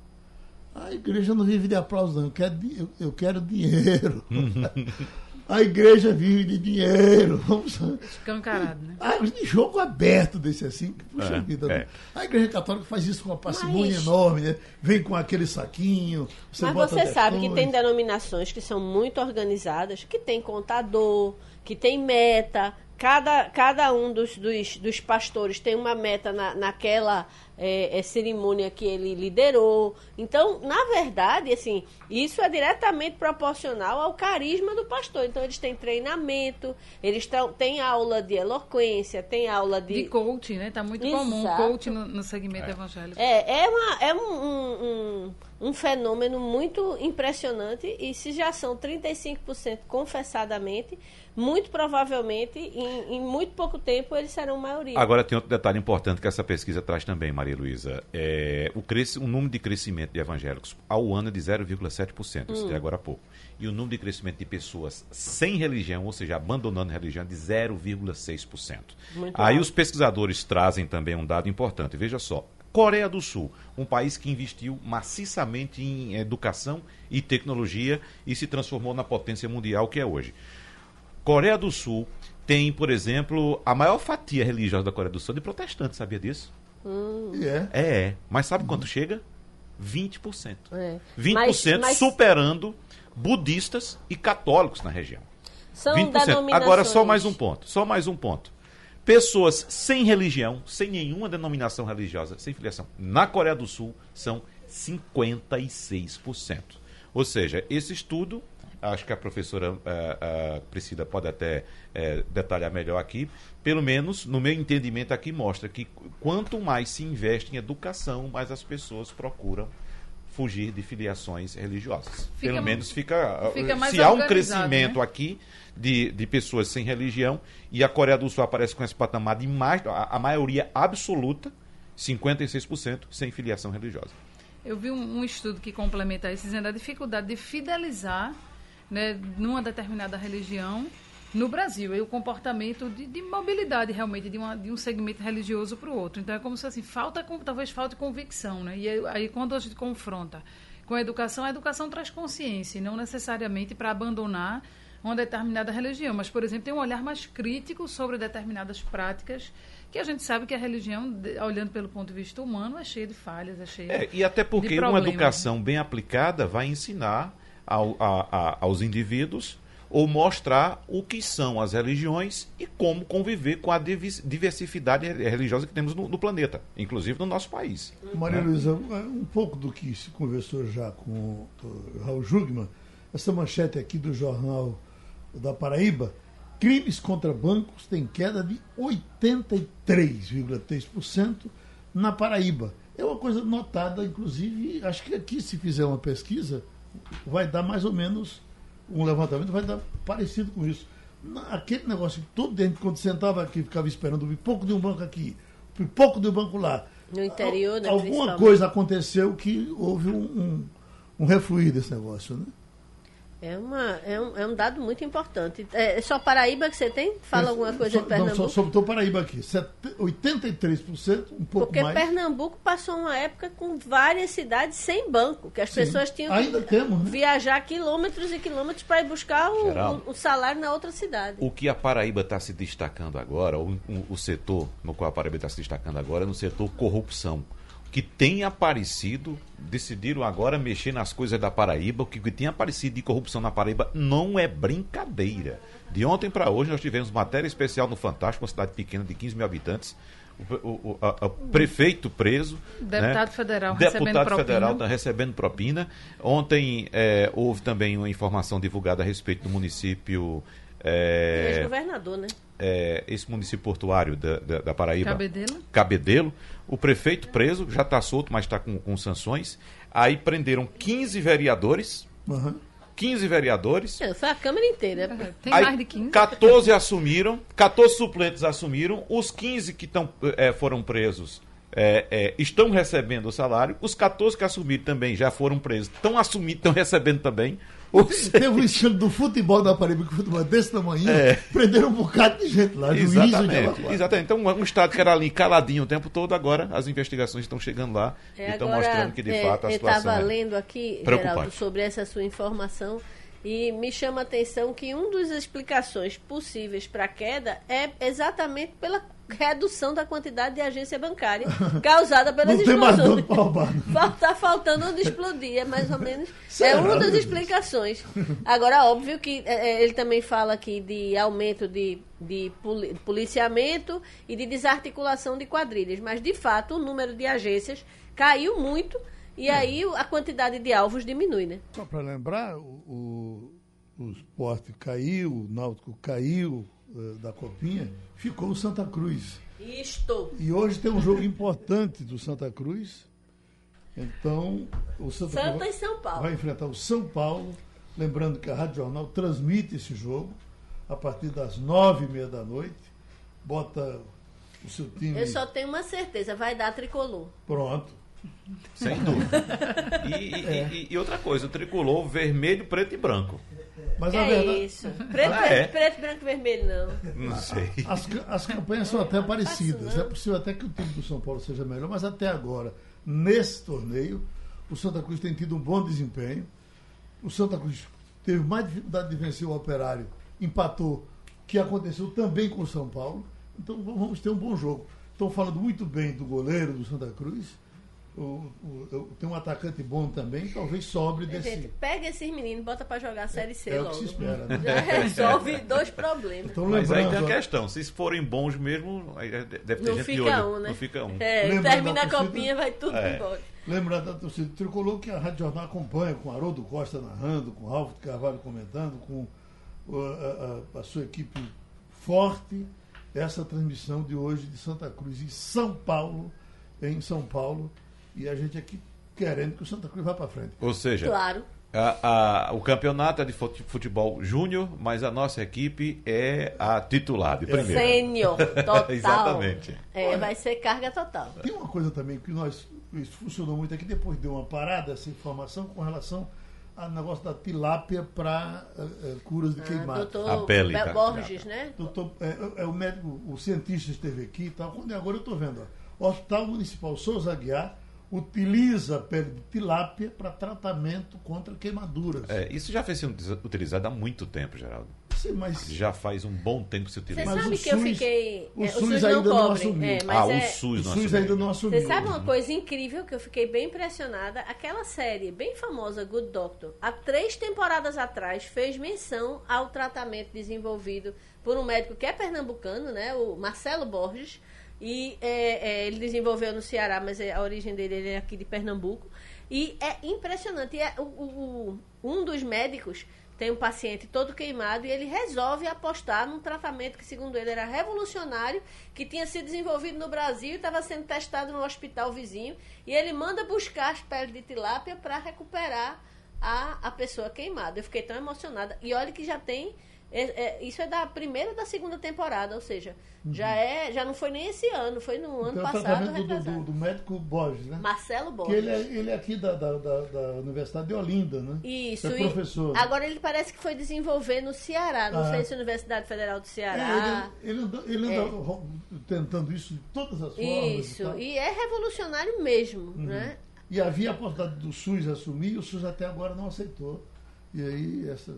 a igreja não vive de aplausos, não, eu quero, eu, eu quero dinheiro. A igreja vive de dinheiro. Vamos...
Escancarado, né?
Ah, de jogo aberto desse assim. Puxa é, vida. É. A igreja católica faz isso com uma parcimônia Mas... enorme, né? Vem com aquele saquinho.
Você Mas você sabe que tem denominações que são muito organizadas, que tem contador, que tem meta, cada, cada um dos, dos, dos pastores tem uma meta na, naquela é, é, cerimônia que ele liderou. Então, na verdade, assim, isso é diretamente proporcional ao carisma do pastor. Então, eles têm treinamento, eles tão, têm aula de eloquência, têm aula de.
De coaching, né? Está muito Exato. comum coaching no, no segmento
é.
evangélico.
É, é, uma, é um, um, um, fenômeno muito impressionante e se já são 35% confessadamente, muito provavelmente, em, em, muito pouco tempo, eles serão maioria.
Agora, tem outro detalhe importante que essa pesquisa traz também, Maria Luísa. É, o, cresce, o número de crescimento de evangélicos ao ano é de 0,7%, hum. de agora há pouco. E o número de crescimento de pessoas sem religião, ou seja, abandonando a religião, é de 0,6%. Aí os pesquisadores trazem também um dado importante. Veja só, Coreia do Sul, um país que investiu maciçamente em educação e tecnologia e se transformou na potência mundial que é hoje. Coreia do Sul tem, por exemplo, a maior fatia religiosa da Coreia do Sul de protestantes, sabia disso?
Hum. É.
é. Mas sabe quanto hum. chega? 20%. É. 20% mas, mas... superando budistas e católicos na região.
São 20%.
Agora só mais um ponto, só mais um ponto. Pessoas sem religião, sem nenhuma denominação religiosa, sem filiação, na Coreia do Sul são 56%. Ou seja, esse estudo acho que a professora uh, uh, Priscila pode até uh, detalhar melhor aqui. Pelo menos, no meu entendimento aqui, mostra que quanto mais se investe em educação, mais as pessoas procuram fugir de filiações religiosas. Fica, Pelo menos fica. fica se há um crescimento né? aqui de, de pessoas sem religião, e a Coreia do Sul aparece com esse patamar de mais. a, a maioria absoluta, 56%, sem filiação religiosa.
Eu vi um, um, estudo que complementa isso, dizendo a dificuldade de fidelizar né, numa determinada religião no Brasil e o comportamento de, de mobilidade realmente de, uma, de, um segmento religioso para o outro. Então é como se assim falta talvez falte convicção, né? E aí, quando a gente confronta com a educação, a educação traz consciência, e não necessariamente para abandonar uma determinada religião, mas por exemplo tem um olhar mais crítico sobre determinadas práticas que a gente sabe que a religião, olhando pelo ponto de vista humano, é cheia de falhas, é cheia
é, e até porque uma educação bem aplicada vai ensinar ao, a, a, aos indivíduos ou mostrar o que são as religiões e como conviver com a diversidade religiosa que temos no, no planeta, inclusive no nosso país.
Maria né? Luísa, um pouco do que se conversou já com o Raul Jugman, essa manchete aqui do jornal da Paraíba, crimes contra bancos têm queda de 83,3% na Paraíba. É uma coisa notada, inclusive, acho que aqui se fizer uma pesquisa, vai dar mais ou menos um levantamento, vai dar parecido com isso. Aquele negócio que todo dentro, quando sentava aqui, ficava esperando o pipoco de um banco aqui, o pipoco de um banco lá.
No interior, né?
Alguma coisa aconteceu que houve um, um, um refluir desse negócio, né?
É, uma, é, um, é um dado muito importante. É, é só Paraíba que você tem? Fala alguma coisa
só,
de Pernambuco?
Não, só sobre o Paraíba aqui. 83%, um pouco
Porque
mais.
Pernambuco passou uma época com várias cidades sem banco, que as
Sim,
pessoas tinham
ainda
que
temos, né?
viajar quilômetros e quilômetros para ir buscar o, o- o salário na outra cidade.
O que a Paraíba está se destacando agora, o, o- o setor no qual a Paraíba está se destacando agora, é no setor corrupção. O que tem aparecido, decidiram agora mexer nas coisas da Paraíba, o que tem aparecido de corrupção na Paraíba não é brincadeira. De ontem para hoje nós tivemos matéria especial no Fantástico, uma cidade pequena de 15 mil habitantes. O, o- o- a- a- prefeito preso.
Deputado
né?
federal recebendo
Deputado
propina.
federal está recebendo propina. Ontem eh, houve também uma informação divulgada a respeito do município. Eh,
Ex-governador, né?
é, esse município portuário da, da, da Paraíba,
Cabedelo?
Cabedelo, o prefeito preso, já está solto, mas está com, com sanções. Aí prenderam 15 vereadores,
Aham.
15 vereadores.
É, Foi a Câmara inteira.
Tem
Aí,
mais de 15.
14 assumiram, 14 suplentes assumiram, os 15 que tão, eh, foram presos eh, eh, estão recebendo o salário, os 14 que assumiram também já foram presos, estão assumindo, estão recebendo também. Seja,
Teve um escândalo do futebol da Paraíba, que o futebol é desse tamanho,
É.
prenderam um bocado de gente lá, juízo de
Exatamente, exatamente. Então, um estado que era ali caladinho o tempo todo, agora as investigações estão chegando lá
É,
e estão mostrando que, de
é,
fato, a
eu
situação
estava
é...
lendo aqui. Geraldo, sobre essa sua informação e me chama a atenção que uma das explicações possíveis para a queda é exatamente pela redução da quantidade de agência bancária causada pelas explosões. Está faltando onde explodir, é mais ou menos. É
Será,
uma das explicações. Agora, óbvio que é, é, ele também fala aqui de aumento de, de poli- policiamento e de desarticulação de quadrilhas. Mas, de fato, o número de agências caiu muito e aí o- a quantidade de alvos diminui, né?
Só para lembrar, o, o, o esporte caiu, o Náutico caiu eh, da Copinha, ficou o Santa Cruz.
E estou.
E hoje tem um jogo importante do Santa Cruz. Então, o Santa,
Santa
Cruz
e São Paulo.
vai enfrentar o São Paulo. Lembrando que a Rádio Jornal transmite esse jogo a partir das nove e meia da noite. Bota o seu time
Eu só tenho uma certeza, vai dar tricolor.
pronto.
Sem dúvida. E, e-
É.
e- e outra coisa, o tricolor vermelho, preto e branco.
Mas
Que
a
é
verdade,
isso? Preto,
Ah, é?
preto, branco, vermelho, não.
Não sei.
As, as campanhas são até parecidas.
não.
É possível até que o time do São Paulo seja melhor, mas até agora, nesse torneio, o Santa Cruz tem tido um bom desempenho. O Santa Cruz teve mais dificuldade de vencer o Operário, empatou, que aconteceu também com o São Paulo. Então vamos ter um bom jogo. Estão falando muito bem do goleiro do Santa Cruz. O, o- tem um atacante bom também, talvez sobre
Gente,
desse.
pega esses meninos, bota pra jogar a Série C
É o
logo.
que se espera. Né?
Já resolve dois problemas.
Então,
Mas aí tem
lembrando,
a questão, se forem bons mesmo, aí deve ter
Não
gente de
fica
olho.
um, né?
Não fica um.
É,
Lembrando
termina a
torcida-
copinha, vai tudo
É.
embora.
Lembrar da torcida tricolor que a Rádio Jornal acompanha, com Haroldo Costa narrando, com Ralf de Carvalho comentando, com uh, a, a- a sua equipe forte, essa transmissão de hoje de Santa Cruz e São Paulo, em São Paulo, e a gente aqui querendo que o Santa Cruz vá para frente.
Ou seja,
Claro.
a- a- o campeonato é de fute- futebol júnior, mas a nossa equipe é a titular de primeira.
Sênior, total.
Exatamente.
É, vai ser carga total.
Tem uma coisa também que nós, isso funcionou muito aqui, depois deu uma parada essa informação com relação ao negócio da tilápia para curas de
Ah,
queimado.
doutor
A pele da-
Borges, né?
Doutor, é, é o médico, o cientista esteve aqui e tal. Quando agora eu estou vendo, ó, Hospital Municipal Souza Aguiar utiliza a pele de tilápia para tratamento contra queimaduras.
É, isso já vem sendo utilizado há muito tempo, Geraldo.
Sim, mas
Já faz um bom tempo que se
Você
utiliza.
Mas
sabe
o
que eu
SUS
fiquei.
o
é,
SUS ainda não assumiu.
é, mas
ah,
é-
o SUS
o
não
SUS
assumiu.
ainda não assumiu.
Você sabe uma coisa incrível que eu fiquei bem impressionada? Aquela série bem famosa, Good Doctor, há três temporadas atrás fez menção ao tratamento desenvolvido por um médico que é pernambucano, né? O Marcelo Borges. E é, é, ele desenvolveu no Ceará, mas é- a origem dele ele é aqui de Pernambuco. E é impressionante. E é, o- o- um dos médicos tem um paciente todo queimado e ele resolve apostar num tratamento que, segundo ele, era revolucionário, que tinha sido desenvolvido no Brasil e estava sendo testado no hospital vizinho. E ele manda buscar as peles de tilápia para recuperar a, a pessoa queimada. Eu fiquei tão emocionada. E olha que já tem É, é, isso é da primeira da segunda temporada, ou seja, já é, já não foi nem esse ano, foi no ano
Então, o
passado.
tratamento do, do, do médico Borges, né?
Marcelo
Que
Borges.
ele é, ele é aqui da, da, da, da Universidade de Olinda, né?
Isso,
É
e
professor. né?
agora ele parece que foi desenvolver no Ceará, não
Ah.
sei se Universidade Federal do
É,
Ceará.
ele, ele anda, ele anda ro- tentando isso de todas as formas. e
Isso,
tal.
e é revolucionário mesmo,
Uhum.
né?
E havia a possibilidade do SUS assumir e o SUS até agora não aceitou. E aí, essa.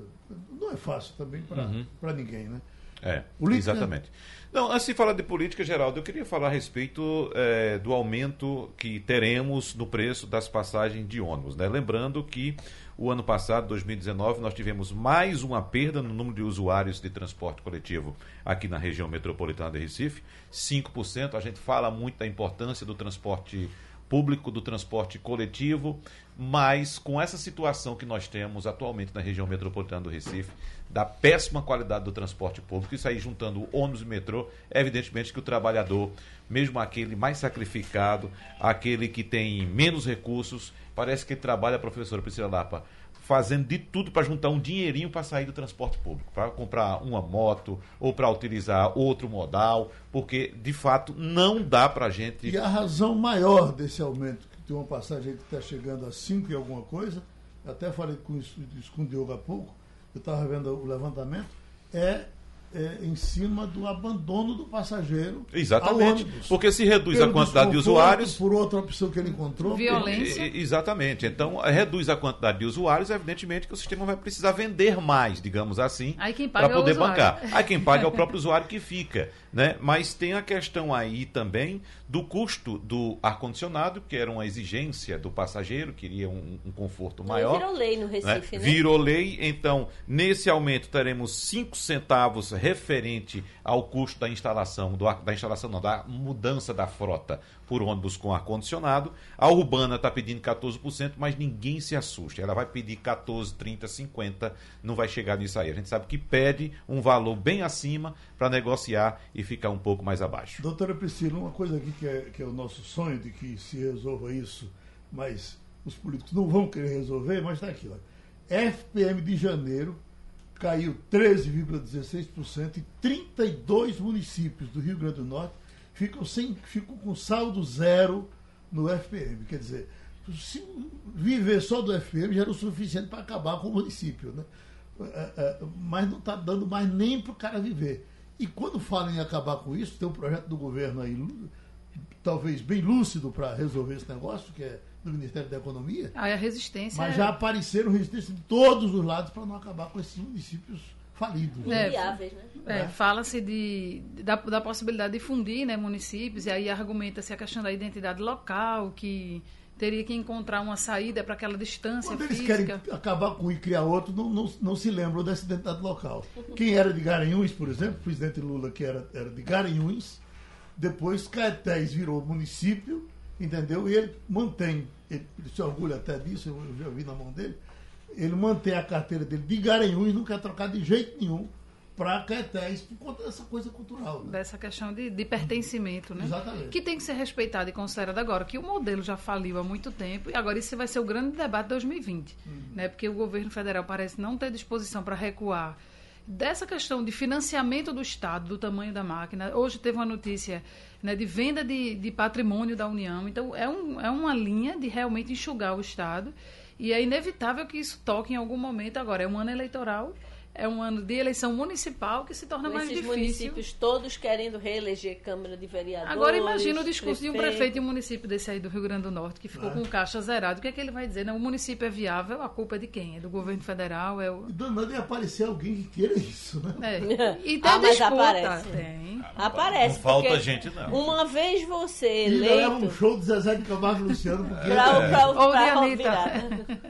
Não é fácil também para
Uhum.
ninguém, né?
É,
Política-
exatamente. Não, antes de falar de política, Geraldo, eu queria falar a respeito eh, do aumento que teremos no preço das passagens de ônibus. Né? Lembrando que o ano passado, 2019, nós tivemos mais uma perda no número de usuários de transporte coletivo aqui na região metropolitana de Recife, 5%. A gente fala muito da importância do transporte público, do transporte coletivo, mas com essa situação que nós temos atualmente na região metropolitana do Recife, da péssima qualidade do transporte público, isso aí juntando ônibus e metrô, evidentemente que o trabalhador, mesmo aquele mais sacrificado, aquele que tem menos recursos, parece que ele trabalha, professora Priscila Lapa, fazendo de tudo para juntar um dinheirinho para sair do transporte público, para comprar uma moto ou para utilizar outro modal, porque de fato não dá para a gente
E a razão maior desse aumento, que tem uma passagem que está chegando a 5 e alguma coisa, até falei com isso com o Diogo há pouco, eu estava vendo o levantamento, é, é em cima do abandono do passageiro ao
Exatamente.
ônibus.
Porque se reduz
Pelo
a quantidade de usuários.
Por outra opção que ele encontrou.
Violência.
E- Exatamente. Então, eh, reduz a quantidade de usuários, evidentemente que o sistema vai precisar vender mais, digamos assim,
Aí quem paga
para
é o
poder
usuário.
bancar. Aí quem paga é o próprio usuário que fica. Né? Mas tem a questão aí também do custo do ar-condicionado, que era uma exigência do passageiro, queria um, um conforto maior.
Virou lei no
né?
Recife, né?
Virou lei, então nesse aumento teremos 5 centavos referente ao custo da instalação, do da instalação não, da mudança da frota por ônibus com ar-condicionado. A Urbana está pedindo 14%, mas ninguém se assuste. Ela vai pedir 14, 30, 50, não vai chegar nisso aí. A gente sabe que pede um valor bem acima para negociar e ficar um pouco mais abaixo.
Doutora Priscila, uma coisa aqui que é, que é o nosso sonho de que se resolva isso, mas os políticos não vão querer resolver, mas está aqui. Ó. FPM de janeiro caiu 13,16% e 32 municípios do Rio Grande do Norte ficam, sem, ficam com saldo zero no FPM. Quer dizer, se viver só do FPM já era o suficiente para acabar com o município. Né? É, é, mas não está dando mais nem para o cara viver. E quando falam em acabar com isso, tem um projeto do governo aí, talvez bem lúcido para resolver esse negócio, que é do Ministério da Economia,
Aí a resistência
mas
é-
já apareceram resistências de todos os lados para não acabar com esses municípios falidos. né?
É.
Né?
É, Fala-se de, da, da possibilidade de fundir né, municípios, e aí argumenta-se a questão da identidade local, que teria que encontrar uma saída para aquela distância
Quando eles
física.
querem acabar com um e criar outro, não, não, não se lembram dessa identidade local. Quem era de Garanhuns, por exemplo, o presidente Lula, que era, era de Garanhuns, depois Caetés virou município, entendeu? E ele mantém, ele, ele se orgulha até disso, eu, eu já vi na mão dele, ele mantém a carteira dele de Garanhuns, não quer trocar de jeito nenhum para Caetés, por conta dessa coisa cultural. Né?
Dessa questão de, de pertencimento, né?
Exatamente.
Que tem que ser respeitado e considerado agora, que o modelo já faliu há muito tempo, e agora isso vai ser o grande debate de 2020. Né? Porque o governo federal parece não ter disposição para recuar dessa questão de financiamento do Estado, do tamanho da máquina. Hoje teve uma notícia né, de venda de, de patrimônio da União. Então, é, um, é uma linha de realmente enxugar o Estado. E é inevitável que isso toque em algum momento. Agora, é um ano eleitoral, é um ano de eleição municipal que se torna
Com
mais
esses
difícil.
municípios todos querendo reeleger Câmara de Vereadores.
Agora imagina o discurso de um
prefeito.
prefeito de um município desse aí do Rio Grande do Norte que ficou
Ah.
com caixa zerado. O que é que ele vai dizer? Não, o município é viável, a culpa é de quem? É do governo federal? É o...
E danado ia aparecer alguém que queira isso, né?
É. E tem
Ah, mas
disputa.
aparece.
Tem.
Aparece.
Não falta gente, não.
Uma vez você
E ainda leva um
eleito.
show de Zezé de Camargo e Luciano, porque
Pra, pra,
Ou
pra
de Anitta.
virar.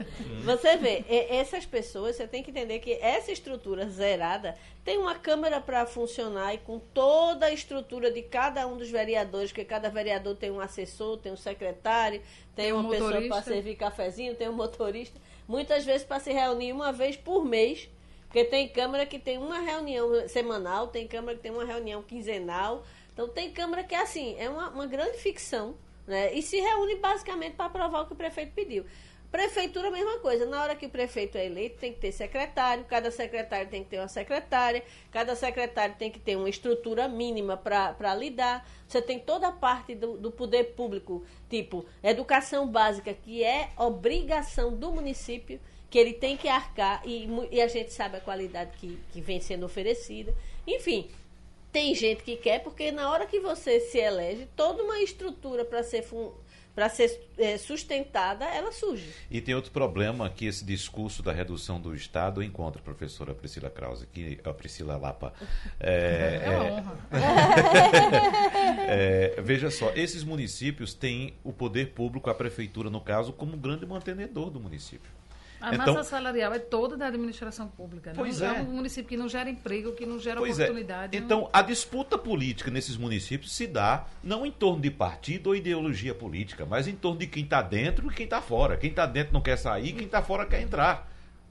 Você vê, e- essas pessoas, você tem que entender que essa estrutura zerada tem uma Câmara para funcionar e com toda a estrutura de cada um dos vereadores, porque cada vereador tem um assessor, tem um secretário, tem,
Tem um
uma pessoa para servir cafezinho, tem um motorista. Muitas vezes para se reunir uma vez por mês, porque tem Câmara que tem uma reunião semanal, tem Câmara que tem uma reunião quinzenal. Então tem Câmara que é assim, é uma, uma grande ficção, né? E se reúne basicamente para aprovar o que o prefeito pediu. Prefeitura, a mesma coisa. Na hora que o prefeito é eleito, tem que ter secretário, cada secretário tem que ter uma secretária, cada secretário tem que ter uma estrutura mínima para lidar. Você tem toda a parte do, do poder público, tipo educação básica, que é obrigação do município, que ele tem que arcar, e, e a gente sabe a qualidade que, que vem sendo oferecida. Enfim, tem gente que quer, porque na hora que você se elege, toda uma estrutura para ser para ser é, sustentada, ela surge.
E tem outro problema que esse discurso da redução do Estado encontra, professora Priscila Krause, que a Priscila Lapa.
É, é, é honra.
é, veja só, esses municípios têm o poder público, a prefeitura, no caso, como grande mantenedor do município.
A então, massa salarial é toda da administração pública. Pois não é. é um município que não gera emprego, que não gera pois é. oportunidade.
É. Então, a disputa política nesses municípios se dá não em torno de partido ou ideologia política, mas em torno de quem está dentro e quem está fora. Quem está dentro não quer sair, quem está fora quer entrar.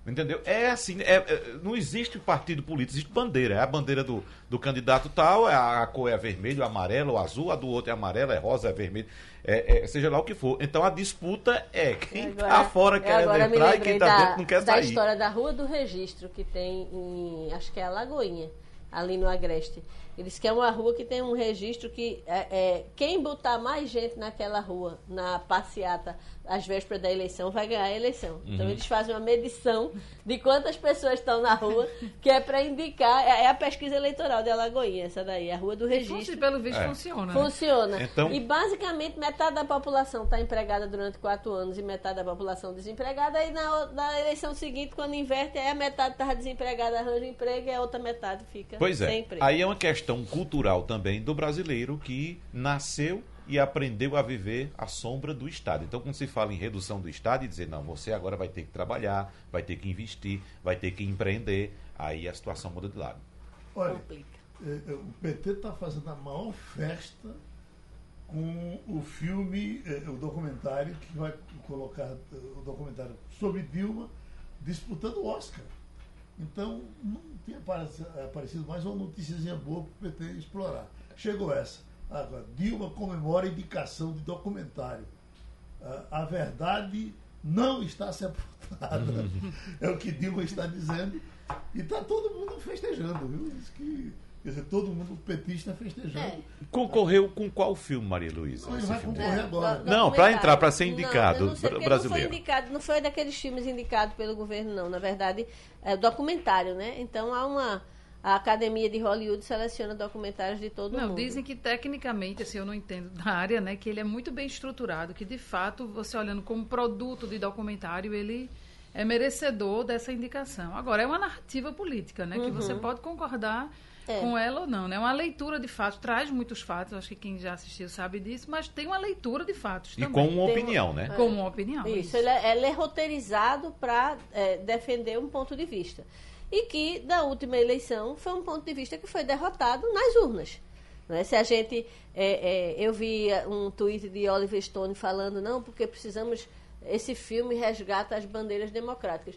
Entendeu? É assim, é, é, não existe partido político, existe bandeira. É a bandeira do, do candidato tal, é a, a cor é vermelho, amarelo, azul, a do outro é amarela, é rosa, é vermelho, é, é, seja lá o que for. Então a disputa é quem está fora querendo entrar e quem está dentro não quer
da
sair.
Da história da Rua do Registro, que tem em, acho que é a Lagoinha, ali no Agreste. Eles querem uma rua que tem um registro que é, é, quem botar mais gente naquela rua, na passeata, às vésperas da eleição, vai ganhar a eleição. Então, uhum. Então eles fazem uma medição de quantas pessoas estão na rua, que é para indicar, é, é a pesquisa eleitoral de Alagoinha, essa daí, a rua do registro.
pelo visto é. funciona.
Né? Funciona. Então... E basicamente metade da população está empregada durante quatro anos e metade da população desempregada, e na, na eleição seguinte, quando inverte, é a metade está desempregada, arranja emprego e a outra metade fica
pois
é.
sem emprego. Aí é uma questão questão cultural também do brasileiro que nasceu e aprendeu a viver à sombra do Estado. Então, quando se fala em redução do Estado e dizer, não, você agora vai ter que trabalhar, vai ter que investir, vai ter que empreender, aí a situação muda de lado.
Olha, é, é, o PT está fazendo a maior festa com o filme, é, o documentário que vai colocar o documentário sobre Dilma disputando o Oscar. Então, não tinha aparecido mais uma notícia boa para o PT explorar. Chegou essa. Agora, Dilma comemora indicação de documentário. A verdade não está sepultada. é o que Dilma está dizendo. E está todo mundo festejando, viu? Diz que Quer dizer, todo mundo petista festejando. É.
Concorreu com qual filme, Maria Luísa?
Não, vai concorrer é, agora.
Não, para entrar, para ser indicado não, não brasileiro. Não foi,
indicado, não foi daqueles filmes indicados pelo governo, não. Na verdade, é documentário, né? Então há uma. A Academia de Hollywood seleciona documentários de todo
não,
mundo.
Dizem que tecnicamente, assim, eu não entendo da área, né, que ele é muito bem estruturado, que de fato, você olhando como produto de documentário, ele é merecedor dessa indicação. Agora, é uma narrativa política, né, uhum. que você pode concordar é. com ela ou não. Né? Uma leitura de fatos, traz muitos fatos, acho que quem já assistiu sabe disso, mas tem uma leitura de fatos
e
também.
com uma opinião, né?
Com uma opinião.
Isso, isso. Ele, é, ele é roteirizado para é, defender um ponto de vista. E que, da última eleição, foi um ponto de vista que foi derrotado nas urnas. Né? Se a gente. É, é, eu vi um tweet de Oliver Stone falando, não, porque precisamos. Esse filme resgata as bandeiras democráticas.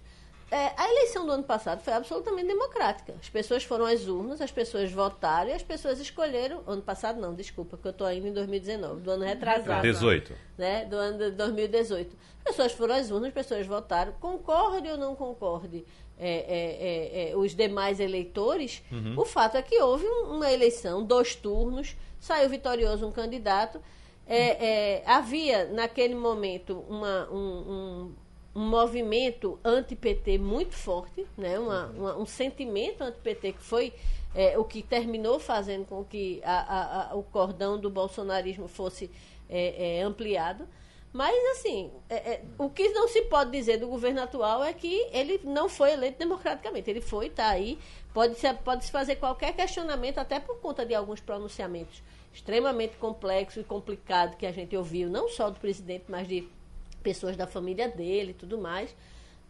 É, a eleição do ano passado foi absolutamente democrática. As pessoas foram às urnas, as pessoas votaram e as pessoas escolheram. Ano passado não, desculpa, que eu estou ainda em 2019, do ano retrasado.
18.
Né, do ano de 2018. As pessoas foram às urnas, as pessoas votaram. Concorde ou não concorde é, é, é, é os demais eleitores, uhum. o fato é que houve uma eleição, dois turnos, saiu vitorioso um candidato. É, havia, naquele momento, uma, um, um movimento anti-PT muito forte, né? Uma, uma, um sentimento anti-PT que foi é, o que terminou fazendo com que a, a, a, o cordão do bolsonarismo fosse é, é, ampliado. Mas, assim, é, é, o que não se pode dizer do governo atual é que ele não foi eleito democraticamente. Ele foi, está aí, pode-se pode -se fazer qualquer questionamento, até por conta de alguns pronunciamentos extremamente complexos e complicados que a gente ouviu, não só do presidente, mas de pessoas da família dele e tudo mais.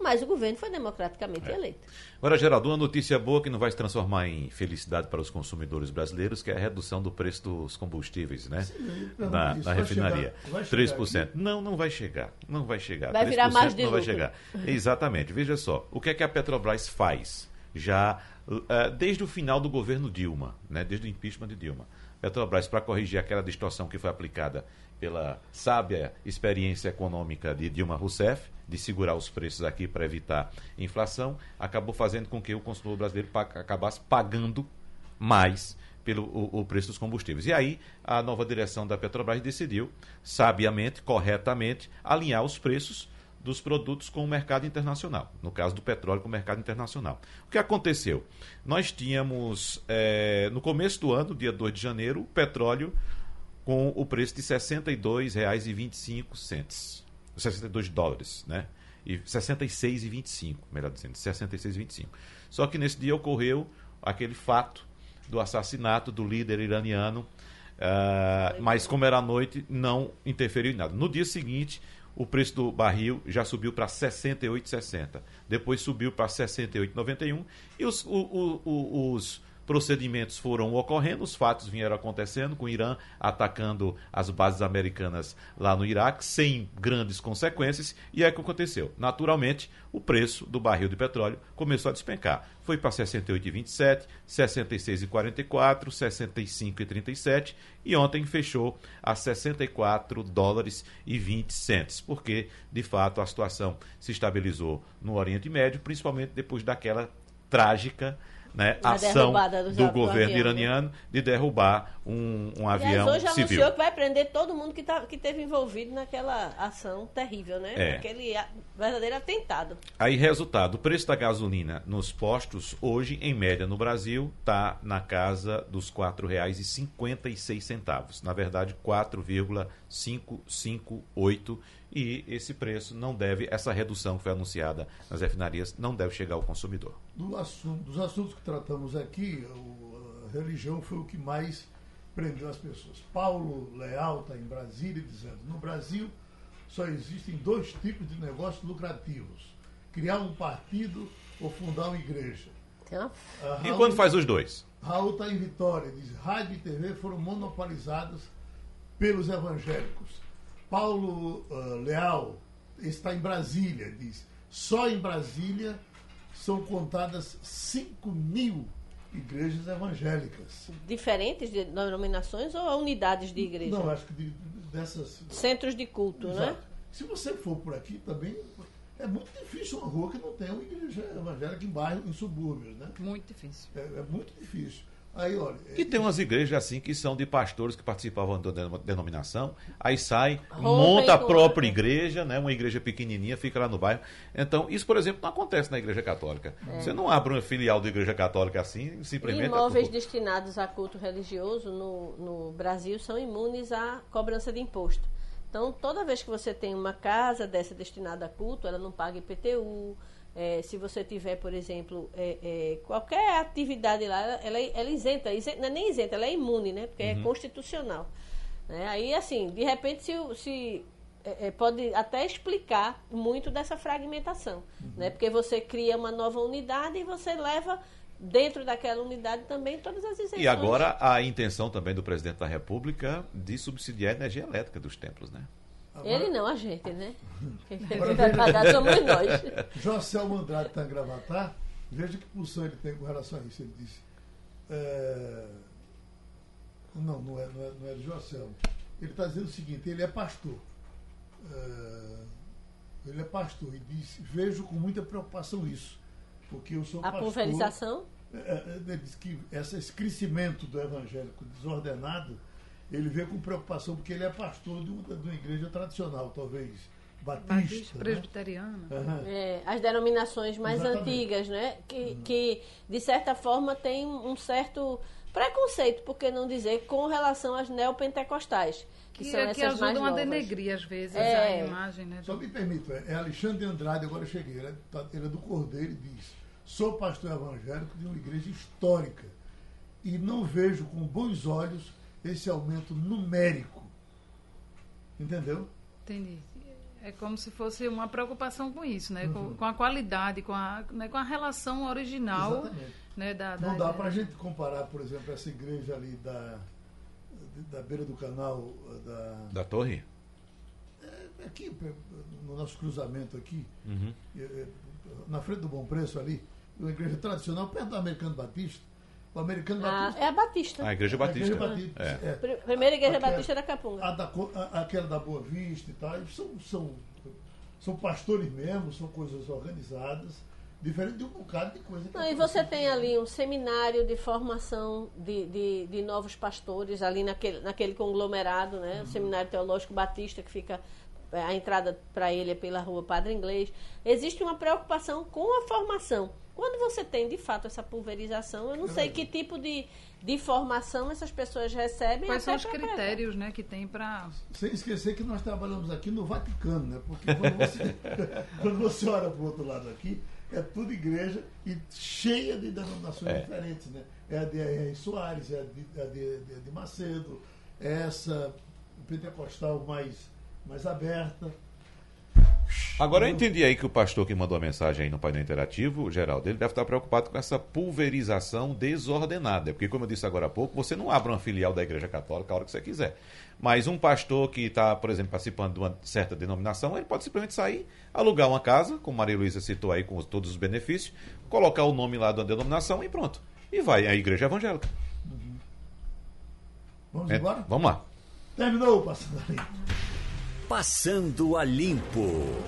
Mas o governo foi democraticamente é. eleito.
Agora, Geraldo, uma notícia boa que não vai se transformar em felicidade para os consumidores brasileiros, que é a redução do preço dos combustíveis, né? Sim, na, na refinaria. Chegar, 3%. Não, não vai chegar. Não vai chegar.
Vai virar mais de
não
lucro.
vai chegar. Exatamente. Veja só, o que é que a Petrobras faz? já uh, desde o final do governo Dilma, né, desde o impeachment de Dilma. Petrobras, para corrigir aquela distorção que foi aplicada pela sábia experiência econômica de Dilma Rousseff, de segurar os preços aqui para evitar inflação, acabou fazendo com que o consumidor brasileiro acabasse pagando mais pelo o, o, preço dos combustíveis. E aí a nova direção da Petrobras decidiu, sabiamente, corretamente, alinhar os preços dos produtos com o mercado internacional, no caso do petróleo com o mercado internacional. O que aconteceu? Nós tínhamos, é, no começo do ano, dia 2 de janeiro, o petróleo com o preço de R$ 62,25. 62 dólares, né? E 66,25, melhor dizendo, 66,25. Só que nesse dia ocorreu aquele fato do assassinato do líder iraniano, uh, mas como era noite, não interferiu em nada. No dia seguinte, o preço do barril já subiu para 68,60. Depois subiu para 68,91 e os, o, o, os procedimentos foram ocorrendo, os fatos vieram acontecendo, com o Irã atacando as bases americanas lá no Iraque, sem grandes consequências, e é o que aconteceu. Naturalmente, o preço do barril de petróleo começou a despencar. Foi para 68,27, 66,44, 65,37 e ontem fechou a 64 dólares e 20 centes, porque, de fato, a situação se estabilizou no Oriente Médio, principalmente depois daquela trágica né, ação do, do governo iraniano de derrubar um, um avião
hoje
civil.
anunciou que vai prender todo mundo que, tá, que teve envolvido naquela ação terrível, né?
É.
Aquele verdadeiro atentado.
Aí, resultado, o preço da gasolina nos postos, hoje, em média, no Brasil, está na casa dos R$ 4,56. Na verdade, 4,558 e esse preço não deve, essa redução que foi anunciada nas refinarias, não deve chegar ao consumidor.
Do assunto, dos assuntos que tratamos aqui, a religião foi o que mais prendeu as pessoas. Paulo Leal está em Brasília dizendo: no Brasil só existem dois tipos de negócios lucrativos: criar um partido ou fundar uma igreja.
Raul, e quando faz os dois?
Raul está em Vitória, diz: rádio e TV foram monopolizadas pelos evangélicos. Paulo uh, Leal está em Brasília, diz. Só em Brasília são contadas 5 mil igrejas evangélicas.
Diferentes de denominações ou unidades de igreja?
Não, acho que de, dessas.
Centros de culto, né? Exato. né?
Se você for por aqui também, é muito difícil uma rua que não tenha uma igreja evangélica em bairro, em subúrbios, né?
Muito difícil.
É, é muito difícil. Aí, olha,
e tem umas igrejas assim que são de pastores que participavam da denominação, aí sai, monta a própria igreja, né, uma igreja pequenininha, fica lá no bairro. Então, isso, por exemplo, não acontece na igreja católica. É. Você não abre uma filial da igreja católica assim, simplesmente.
Imóveis destinados a culto religioso no, no Brasil são imunes à cobrança de imposto. Então, toda vez que você tem uma casa dessa destinada a culto, ela não paga IPTU, é, se você tiver, por exemplo, é, é, qualquer atividade lá, ela, ela é isenta, isenta, não é nem isenta, ela é imune, né? Porque é uhum. é constitucional. Né? Aí, assim, de repente, se, se é, é, pode até explicar muito dessa fragmentação, uhum. né? Porque você cria uma nova unidade e você leva dentro daquela unidade também todas as isenções.
E agora a intenção também do presidente da República de subsidiar a energia elétrica dos templos, né?
Agora, Ele não, a gente, né? Quem vai pagar somos nós.
José Andrade está em Gravatar. Veja que pulsão ele tem com relação a isso. Ele disse. É... Não, não é, não é, não é de José. Ele está dizendo o seguinte: ele é pastor. É... Ele é pastor e disse: vejo com muita preocupação isso. Porque eu sou
a
pastor.
A pulverização?
É, é, ele diz que esse crescimento do evangélico desordenado ele vê com preocupação, porque ele é pastor de uma, de uma igreja tradicional, talvez batista. batista
né? presbiteriana.
Uhum. É, as denominações mais Exatamente. antigas, né? Que, uhum. que, de certa forma, tem um certo preconceito, por que não dizer, com relação às neopentecostais. Que, que são é, essas
que ajudam
mais
a denegrir, às vezes, é. a imagem. Né,
Só me permita, é Alexandre Andrade, agora eu cheguei, ele é, ele é do Cordeiro e diz, sou pastor evangélico de uma igreja histórica e não vejo com bons olhos esse aumento numérico. Entendeu?
Entendi. É como se fosse uma preocupação com isso, né? Uhum. Com, com, a qualidade, com a, né? com a relação original. Né? Da,
da, Não dá para a gente comparar, por exemplo, essa igreja ali da, da beira do canal da.
Da torre?
É, aqui, no nosso cruzamento aqui, uhum. é, na frente do Bom Preço ali, uma igreja tradicional, perto do Americano Batista. O Americano
Ah,
Batista.
é a Batista.
A Igreja
a
Batista.
Igreja Batista.
É.
é.
Pri- Primeira igreja
Aquela-
batista da Capunga.
A da, a- aquela da Boa Vista e tal, são, são, são pastores mesmo, são coisas organizadas, diferente de um bocado de coisa que
Não, e você tem ali um seminário de formação de, de, de novos pastores, ali naquele, naquele conglomerado, né? O Seminário Teológico Batista, que fica. é, A entrada para ele é pela rua Padre Inglês. Existe uma preocupação com a formação. Quando você tem, de fato, essa pulverização, eu não sei que tipo de, de formação essas pessoas recebem.
Quais são os critérios né, que tem para.
Sem esquecer que nós trabalhamos aqui no Vaticano, né? Porque quando você, quando você olha para o outro lado aqui, é tudo igreja e cheia de denominações
É.
diferentes, né? É a de R. Soares, é a de, é a de, de- de Macedo, é essa pentecostal mais, mais aberta.
Agora eu entendi aí que o pastor que mandou a mensagem aí no painel interativo, Geraldo, ele deve estar preocupado com essa pulverização desordenada. Porque, como eu disse agora há pouco, você não abre uma filial da Igreja Católica a hora que você quiser. Mas um pastor que está, por exemplo, participando de uma certa denominação, ele pode simplesmente sair, alugar uma casa, como Maria Luísa citou aí, com todos os benefícios, colocar o nome lá da denominação e pronto. E vai à Igreja Evangélica.
Vamos
É,
embora?
vamos lá.
Terminou o passando ali.
Passando a Limpo.